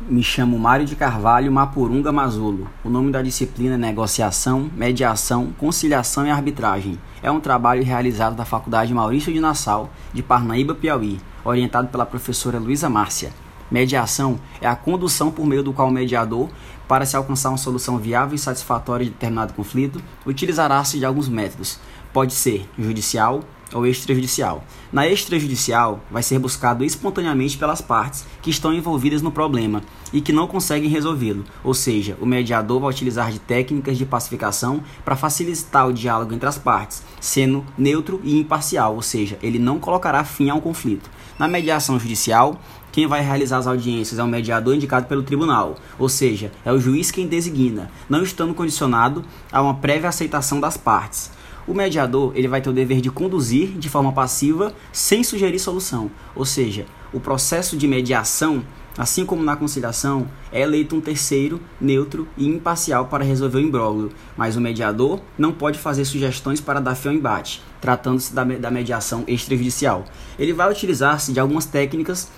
Me chamo Mário de Carvalho Mapurunga Mazulo. O nome da disciplina é Negociação, Mediação, Conciliação e Arbitragem. É um trabalho realizado da Faculdade Maurício de Nassau, de Parnaíba, Piauí, orientado pela professora Luísa Márcia. Mediação é a condução por meio do qual o mediador, para se alcançar uma solução viável e satisfatória de determinado conflito, utilizará-se de alguns métodos. Pode ser judicial, ou extrajudicial. Na extrajudicial, vai ser buscado espontaneamente pelas partes que estão envolvidas no problema e que não conseguem resolvê-lo, ou seja, o mediador vai utilizar de técnicas de pacificação para facilitar o diálogo entre as partes, sendo neutro e imparcial, ou seja, ele não colocará fim ao conflito. Na mediação judicial, quem vai realizar as audiências é o mediador indicado pelo tribunal, ou seja, é o juiz quem designa, não estando condicionado a uma prévia aceitação das partes. O mediador ele vai ter o dever de conduzir de forma passiva sem sugerir solução, ou seja, o processo de mediação, assim como na conciliação, é eleito um terceiro neutro e imparcial para resolver o imbróglio, mas o mediador não pode fazer sugestões para dar fim ao embate, tratando-se da, da mediação extrajudicial. Ele vai utilizar-se de algumas técnicas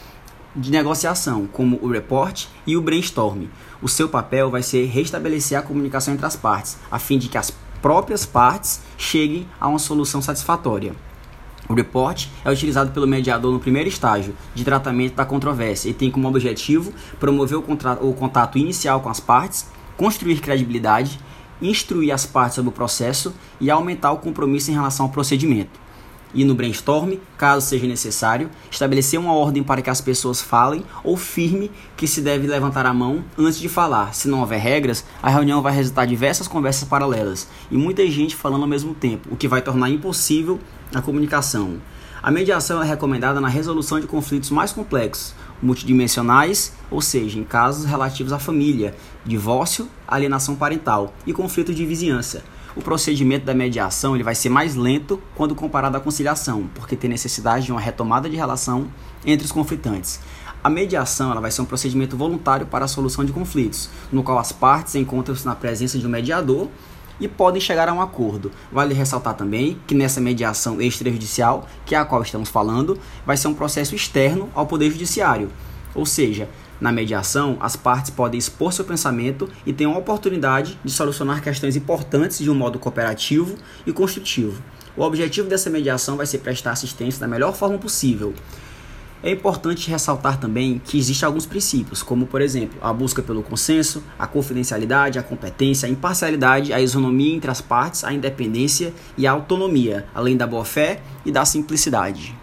de negociação, como o report e o brainstorm. O seu papel vai ser restabelecer a comunicação entre as partes, a fim de que as próprias partes cheguem a uma solução satisfatória. O report é utilizado pelo mediador no primeiro estágio de tratamento da controvérsia e tem como objetivo promover o, o contato inicial com as partes, construir credibilidade, instruir as partes sobre o processo e aumentar o compromisso em relação ao procedimento e no brainstorm, caso seja necessário, estabelecer uma ordem para que as pessoas falem ou firme que se deve levantar a mão antes de falar. Se não houver regras, a reunião vai resultar diversas conversas paralelas e muita gente falando ao mesmo tempo, o que vai tornar impossível a comunicação. A mediação é recomendada na resolução de conflitos mais complexos, multidimensionais, ou seja, em casos relativos à família, divórcio, alienação parental e conflito de vizinhança o procedimento da mediação ele vai ser mais lento quando comparado à conciliação, porque tem necessidade de uma retomada de relação entre os conflitantes. A mediação ela vai ser um procedimento voluntário para a solução de conflitos, no qual as partes encontram-se na presença de um mediador e podem chegar a um acordo. Vale ressaltar também que nessa mediação extrajudicial, que é a qual estamos falando, vai ser um processo externo ao Poder Judiciário, ou seja, na mediação, as partes podem expor seu pensamento e têm a oportunidade de solucionar questões importantes de um modo cooperativo e construtivo. O objetivo dessa mediação vai ser prestar assistência da melhor forma possível. É importante ressaltar também que existem alguns princípios, como por exemplo, a busca pelo consenso, a confidencialidade, a competência, a imparcialidade, a isonomia entre as partes, a independência e a autonomia, além da boa-fé e da simplicidade.